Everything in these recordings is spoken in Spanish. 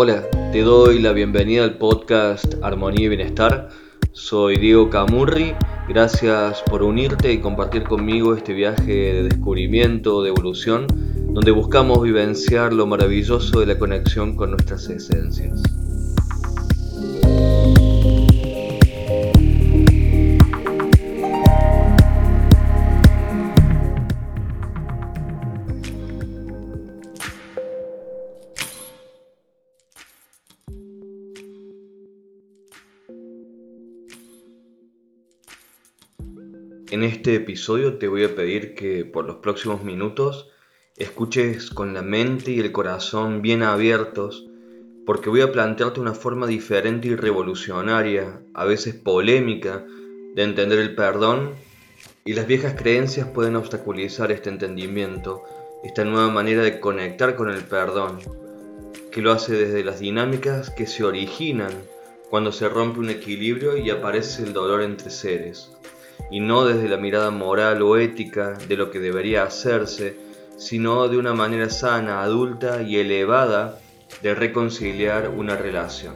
Hola, te doy la bienvenida al podcast Armonía y Bienestar. Soy Diego Camurri, gracias por unirte y compartir conmigo este viaje de descubrimiento, de evolución, donde buscamos vivenciar lo maravilloso de la conexión con nuestras esencias. En este episodio te voy a pedir que por los próximos minutos escuches con la mente y el corazón bien abiertos, porque voy a plantearte una forma diferente y revolucionaria, a veces polémica, de entender el perdón y las viejas creencias pueden obstaculizar este entendimiento, esta nueva manera de conectar con el perdón, que lo hace desde las dinámicas que se originan cuando se rompe un equilibrio y aparece el dolor entre seres y no desde la mirada moral o ética de lo que debería hacerse, sino de una manera sana, adulta y elevada de reconciliar una relación.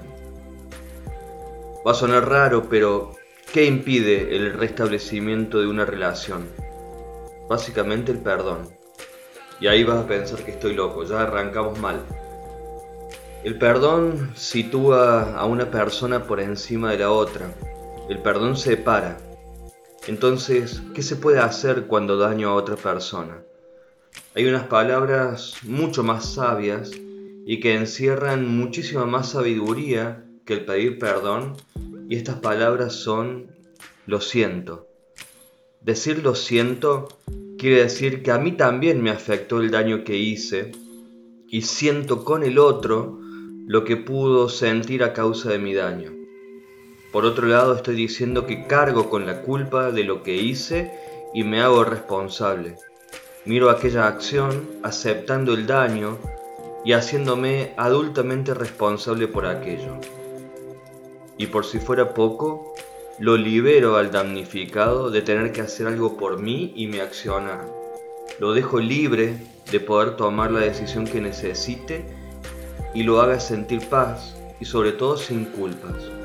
Va a sonar raro, pero ¿qué impide el restablecimiento de una relación? Básicamente el perdón. Y ahí vas a pensar que estoy loco, ya arrancamos mal. El perdón sitúa a una persona por encima de la otra. El perdón separa entonces, ¿qué se puede hacer cuando daño a otra persona? Hay unas palabras mucho más sabias y que encierran muchísima más sabiduría que el pedir perdón y estas palabras son lo siento. Decir lo siento quiere decir que a mí también me afectó el daño que hice y siento con el otro lo que pudo sentir a causa de mi daño. Por otro lado, estoy diciendo que cargo con la culpa de lo que hice y me hago responsable. Miro aquella acción aceptando el daño y haciéndome adultamente responsable por aquello. Y por si fuera poco, lo libero al damnificado de tener que hacer algo por mí y mi accionar. Lo dejo libre de poder tomar la decisión que necesite y lo haga sentir paz y sobre todo sin culpas.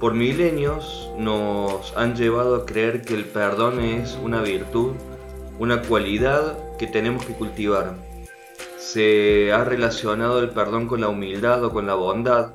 Por milenios nos han llevado a creer que el perdón es una virtud, una cualidad que tenemos que cultivar. Se ha relacionado el perdón con la humildad o con la bondad,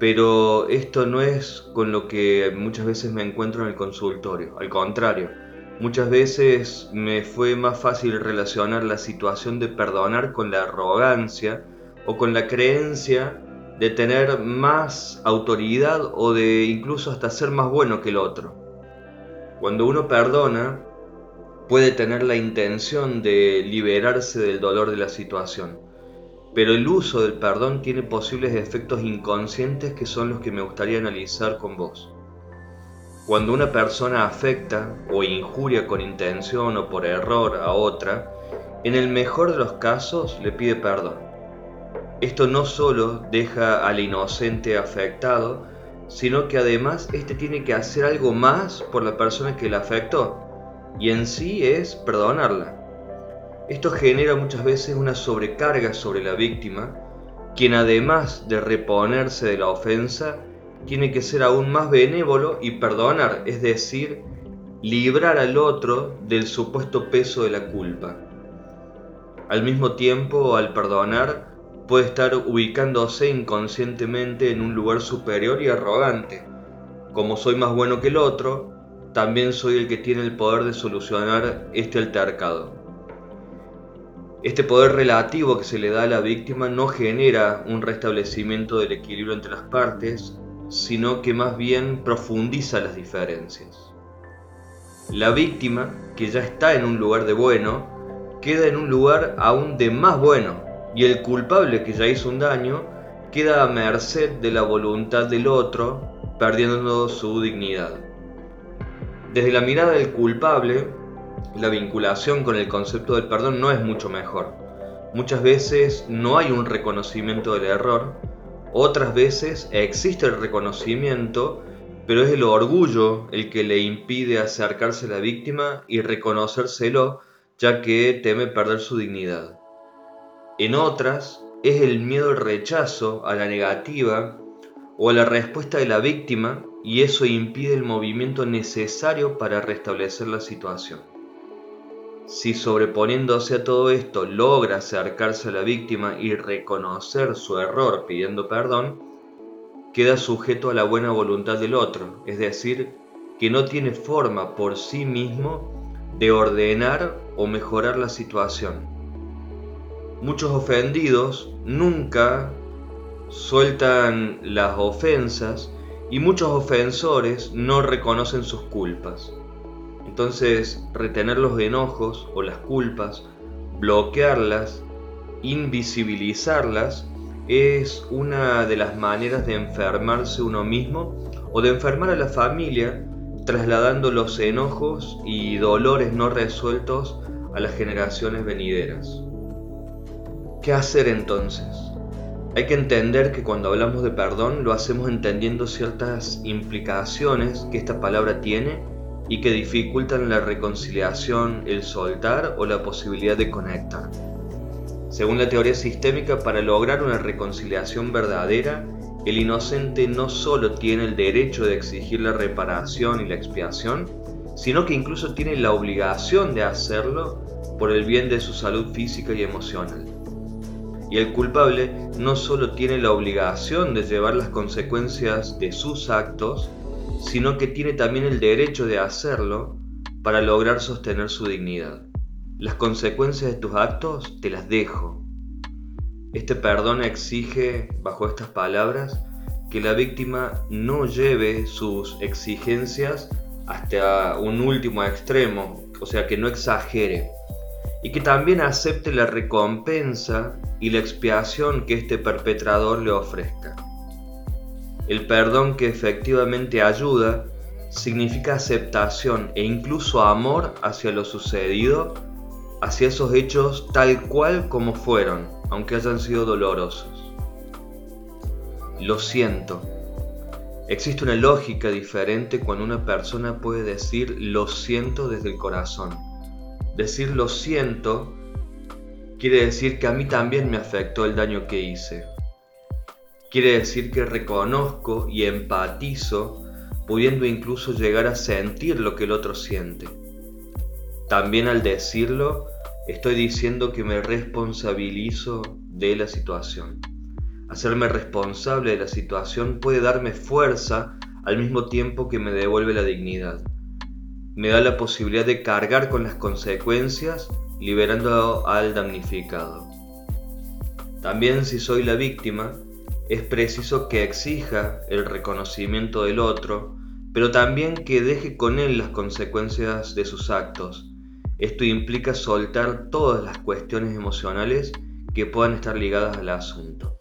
pero esto no es con lo que muchas veces me encuentro en el consultorio, al contrario. Muchas veces me fue más fácil relacionar la situación de perdonar con la arrogancia o con la creencia de tener más autoridad o de incluso hasta ser más bueno que el otro. Cuando uno perdona, puede tener la intención de liberarse del dolor de la situación, pero el uso del perdón tiene posibles efectos inconscientes que son los que me gustaría analizar con vos. Cuando una persona afecta o injuria con intención o por error a otra, en el mejor de los casos le pide perdón esto no solo deja al inocente afectado, sino que además éste tiene que hacer algo más por la persona que la afectó, y en sí es perdonarla. Esto genera muchas veces una sobrecarga sobre la víctima, quien además de reponerse de la ofensa, tiene que ser aún más benévolo y perdonar, es decir, librar al otro del supuesto peso de la culpa. Al mismo tiempo, al perdonar, puede estar ubicándose inconscientemente en un lugar superior y arrogante. Como soy más bueno que el otro, también soy el que tiene el poder de solucionar este altercado. Este poder relativo que se le da a la víctima no genera un restablecimiento del equilibrio entre las partes, sino que más bien profundiza las diferencias. La víctima, que ya está en un lugar de bueno, queda en un lugar aún de más bueno, y el culpable que ya hizo un daño queda a merced de la voluntad del otro, perdiendo su dignidad. Desde la mirada del culpable, la vinculación con el concepto del perdón no es mucho mejor. Muchas veces no hay un reconocimiento del error, otras veces existe el reconocimiento, pero es el orgullo el que le impide acercarse a la víctima y reconocérselo, ya que teme perder su dignidad. En otras, es el miedo al rechazo, a la negativa o a la respuesta de la víctima y eso impide el movimiento necesario para restablecer la situación. Si sobreponiéndose a todo esto logra acercarse a la víctima y reconocer su error pidiendo perdón, queda sujeto a la buena voluntad del otro, es decir, que no tiene forma por sí mismo de ordenar o mejorar la situación. Muchos ofendidos nunca sueltan las ofensas y muchos ofensores no reconocen sus culpas. Entonces, retener los enojos o las culpas, bloquearlas, invisibilizarlas, es una de las maneras de enfermarse uno mismo o de enfermar a la familia, trasladando los enojos y dolores no resueltos a las generaciones venideras. ¿Qué hacer entonces? Hay que entender que cuando hablamos de perdón lo hacemos entendiendo ciertas implicaciones que esta palabra tiene y que dificultan la reconciliación, el soltar o la posibilidad de conectar. Según la teoría sistémica, para lograr una reconciliación verdadera, el inocente no solo tiene el derecho de exigir la reparación y la expiación, sino que incluso tiene la obligación de hacerlo por el bien de su salud física y emocional. Y el culpable no solo tiene la obligación de llevar las consecuencias de sus actos, sino que tiene también el derecho de hacerlo para lograr sostener su dignidad. Las consecuencias de tus actos te las dejo. Este perdón exige, bajo estas palabras, que la víctima no lleve sus exigencias hasta un último extremo, o sea, que no exagere, y que también acepte la recompensa y la expiación que este perpetrador le ofrezca. El perdón que efectivamente ayuda significa aceptación e incluso amor hacia lo sucedido, hacia esos hechos tal cual como fueron, aunque hayan sido dolorosos. Lo siento. Existe una lógica diferente cuando una persona puede decir lo siento desde el corazón. Decir lo siento quiere decir que a mí también me afectó el daño que hice. Quiere decir que reconozco y empatizo, pudiendo incluso llegar a sentir lo que el otro siente. También al decirlo, estoy diciendo que me responsabilizo de la situación. Hacerme responsable de la situación puede darme fuerza al mismo tiempo que me devuelve la dignidad. Me da la posibilidad de cargar con las consecuencias, liberando al damnificado. También si soy la víctima, es preciso que exija el reconocimiento del otro, pero también que deje con él las consecuencias de sus actos. Esto implica soltar todas las cuestiones emocionales que puedan estar ligadas al asunto.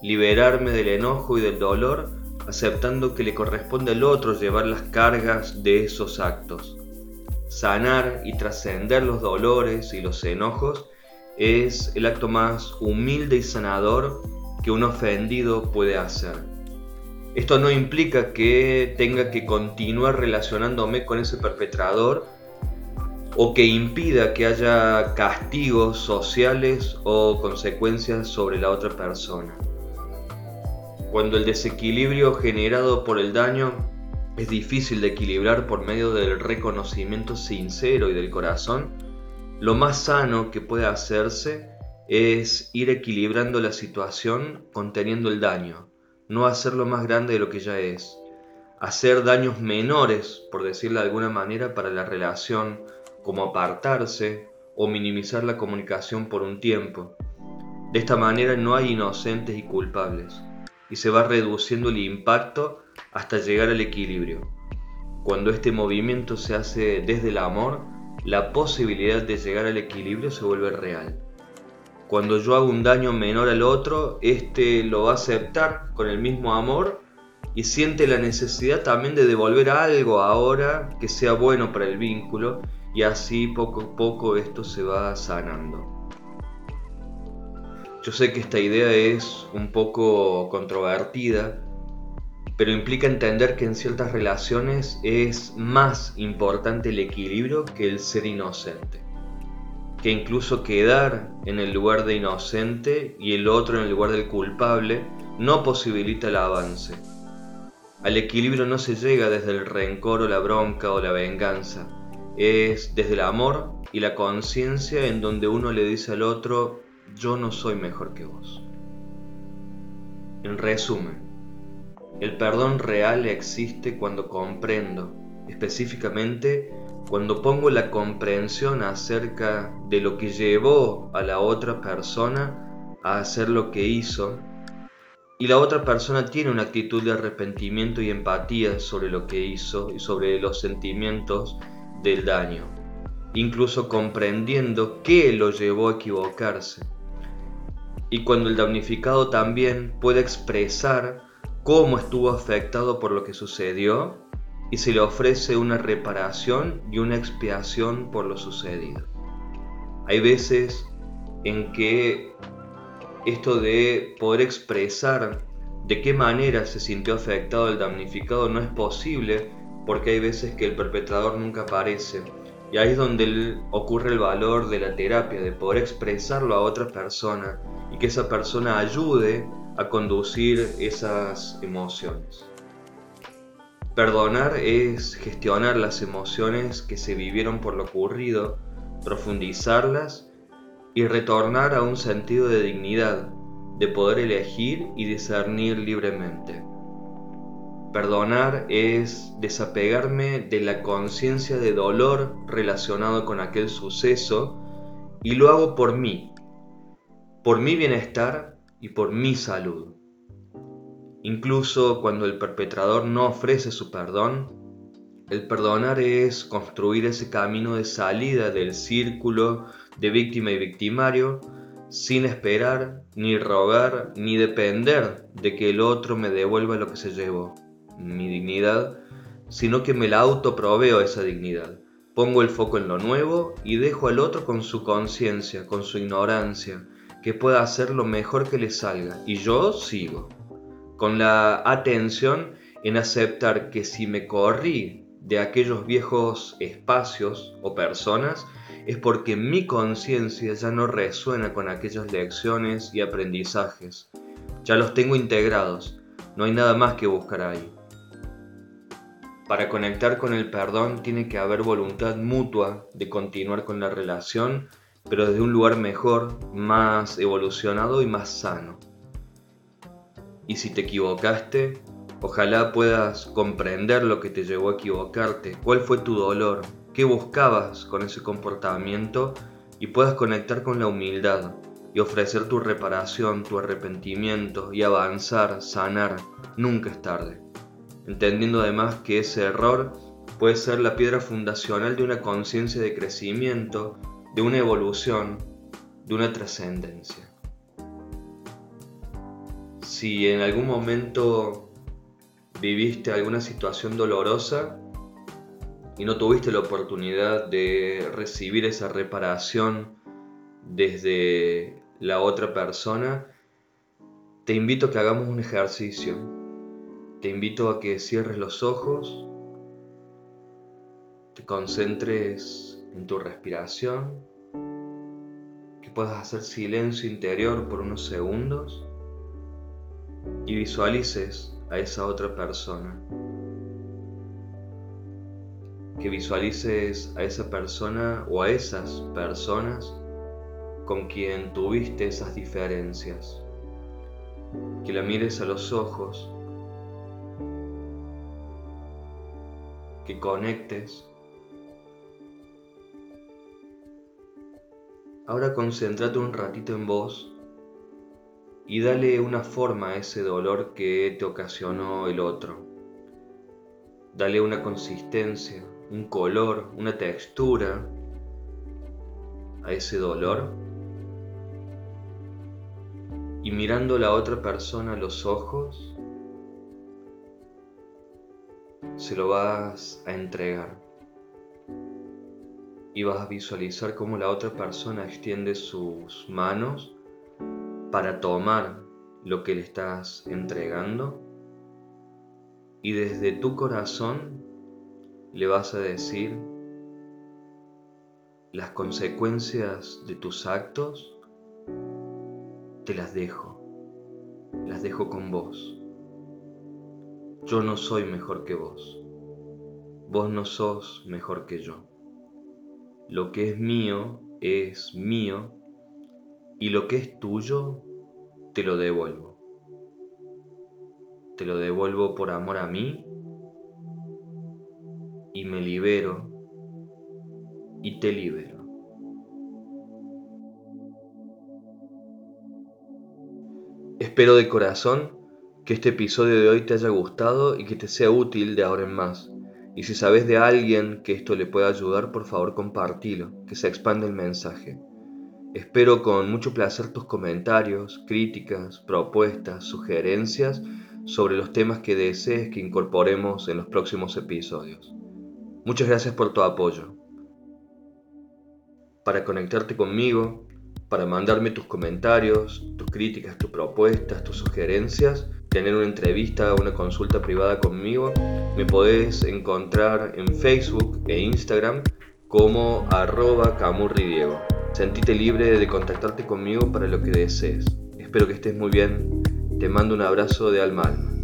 Liberarme del enojo y del dolor, aceptando que le corresponde al otro llevar las cargas de esos actos. Sanar y trascender los dolores y los enojos es el acto más humilde y sanador que un ofendido puede hacer. Esto no implica que tenga que continuar relacionándome con ese perpetrador o que impida que haya castigos sociales o consecuencias sobre la otra persona. Cuando el desequilibrio generado por el daño es difícil de equilibrar por medio del reconocimiento sincero y del corazón, lo más sano que puede hacerse es ir equilibrando la situación conteniendo el daño, no hacerlo más grande de lo que ya es, hacer daños menores, por decirlo de alguna manera, para la relación, como apartarse o minimizar la comunicación por un tiempo. De esta manera no hay inocentes y culpables, y se va reduciendo el impacto hasta llegar al equilibrio. Cuando este movimiento se hace desde el amor, la posibilidad de llegar al equilibrio se vuelve real. Cuando yo hago un daño menor al otro, este lo va a aceptar con el mismo amor y siente la necesidad también de devolver algo ahora que sea bueno para el vínculo y así poco a poco esto se va sanando. Yo sé que esta idea es un poco controvertida, pero implica entender que en ciertas relaciones es más importante el equilibrio que el ser inocente. que incluso quedar en el lugar de inocente y el otro en el lugar del culpable no posibilita el avance. Al equilibrio no se llega desde el rencor o la bronca o la venganza, es desde el amor y la conciencia en donde uno le dice al otro, yo no soy mejor que vos. En resumen, el perdón real existe cuando comprendo, específicamente cuando pongo la comprensión acerca de lo que llevó a la otra persona a hacer lo que hizo, y la otra persona tiene una actitud de arrepentimiento y empatía sobre lo que hizo y sobre los sentimientos del daño, incluso comprendiendo qué lo llevó a equivocarse. Y cuando el damnificado también puede expresar cómo estuvo afectado por lo que sucedió y se le ofrece una reparación y una expiación por lo sucedido. Hay veces en que esto de poder expresar de qué manera se sintió afectado el damnificado no es posible porque hay veces que el perpetrador nunca aparece. Y ahí es donde ocurre el valor de la terapia, de poder expresarlo a otra persona y que esa persona ayude a conducir esas emociones. Perdonar es gestionar las emociones que se vivieron por lo ocurrido, profundizarlas y retornar a un sentido de dignidad, de poder elegir y discernir libremente. Perdonar es desapegarme de la conciencia de dolor relacionado con aquel suceso y lo hago por mí, por mi bienestar y por mi salud. Incluso cuando el perpetrador no ofrece su perdón, el perdonar es construir ese camino de salida del círculo de víctima y victimario sin esperar, ni rogar, ni depender de que el otro me devuelva lo que se llevó, mi dignidad, sino que me la autoproveo esa dignidad. Pongo el foco en lo nuevo y dejo al otro con su conciencia, con su ignorancia, que pueda hacer lo mejor que le salga, y yo sigo con la atención en aceptar que si me corrí de aquellos viejos espacios o personas, es porque mi conciencia ya no resuena con aquellas lecciones y aprendizajes. Ya los tengo integrados, no hay nada más que buscar ahí. Para conectar con el perdón tiene que haber voluntad mutua de continuar con la relación, pero desde un lugar mejor, más evolucionado y más sano. Y si te equivocaste, ojalá puedas comprender lo que te llevó a equivocarte, cuál fue tu dolor, qué buscabas con ese comportamiento y puedas conectar con la humildad y ofrecer tu reparación, tu arrepentimiento y avanzar, sanar, nunca es tarde. Entendiendo además que ese error puede ser la piedra fundacional de una conciencia de crecimiento, de una evolución, de una trascendencia si en algún momento viviste alguna situación dolorosa y no tuviste la oportunidad de recibir esa reparación desde la otra persona, te invito a que hagamos un ejercicio. Te invito a que cierres los ojos, te concentres en tu respiración, que puedas hacer silencio interior por unos segundos y visualices a esa otra persona. Que visualices a esa persona o a esas personas con quien tuviste esas diferencias. Que la mires a los ojos. Que conectes. Ahora concéntrate un ratito en vos y dale una forma a ese dolor que te ocasionó el otro. Dale una consistencia, un color, una textura a ese dolor. Y mirando a la otra persona a los ojos, se lo vas a entregar. Y vas a visualizar cómo la otra persona extiende sus manos para tomar lo que le estás entregando y desde tu corazón le vas a decir, las consecuencias de tus actos te las dejo, las dejo con vos. Yo no soy mejor que vos, vos no sos mejor que yo. Lo que es mío es mío y lo que es tuyo te lo devuelvo. Te lo devuelvo por amor a mí y me libero y te libero. Espero de corazón que este episodio de hoy te haya gustado y que te sea útil de ahora en más. Y si sabes de alguien que esto le pueda ayudar, por favor compartilo, que se expande el mensaje. Espero con mucho placer tus comentarios, críticas, propuestas, sugerencias sobre los temas que desees que incorporemos en los próximos episodios. Muchas gracias por tu apoyo. Para conectarte conmigo, para mandarme tus comentarios, tus críticas, tus propuestas, tus sugerencias, tener una entrevista o una consulta privada conmigo, me podés encontrar en Facebook e Instagram como arroba camurridiego. Sentite libre de contactarte conmigo para lo que desees. Espero que estés muy bien. Te mando un abrazo de alma alma.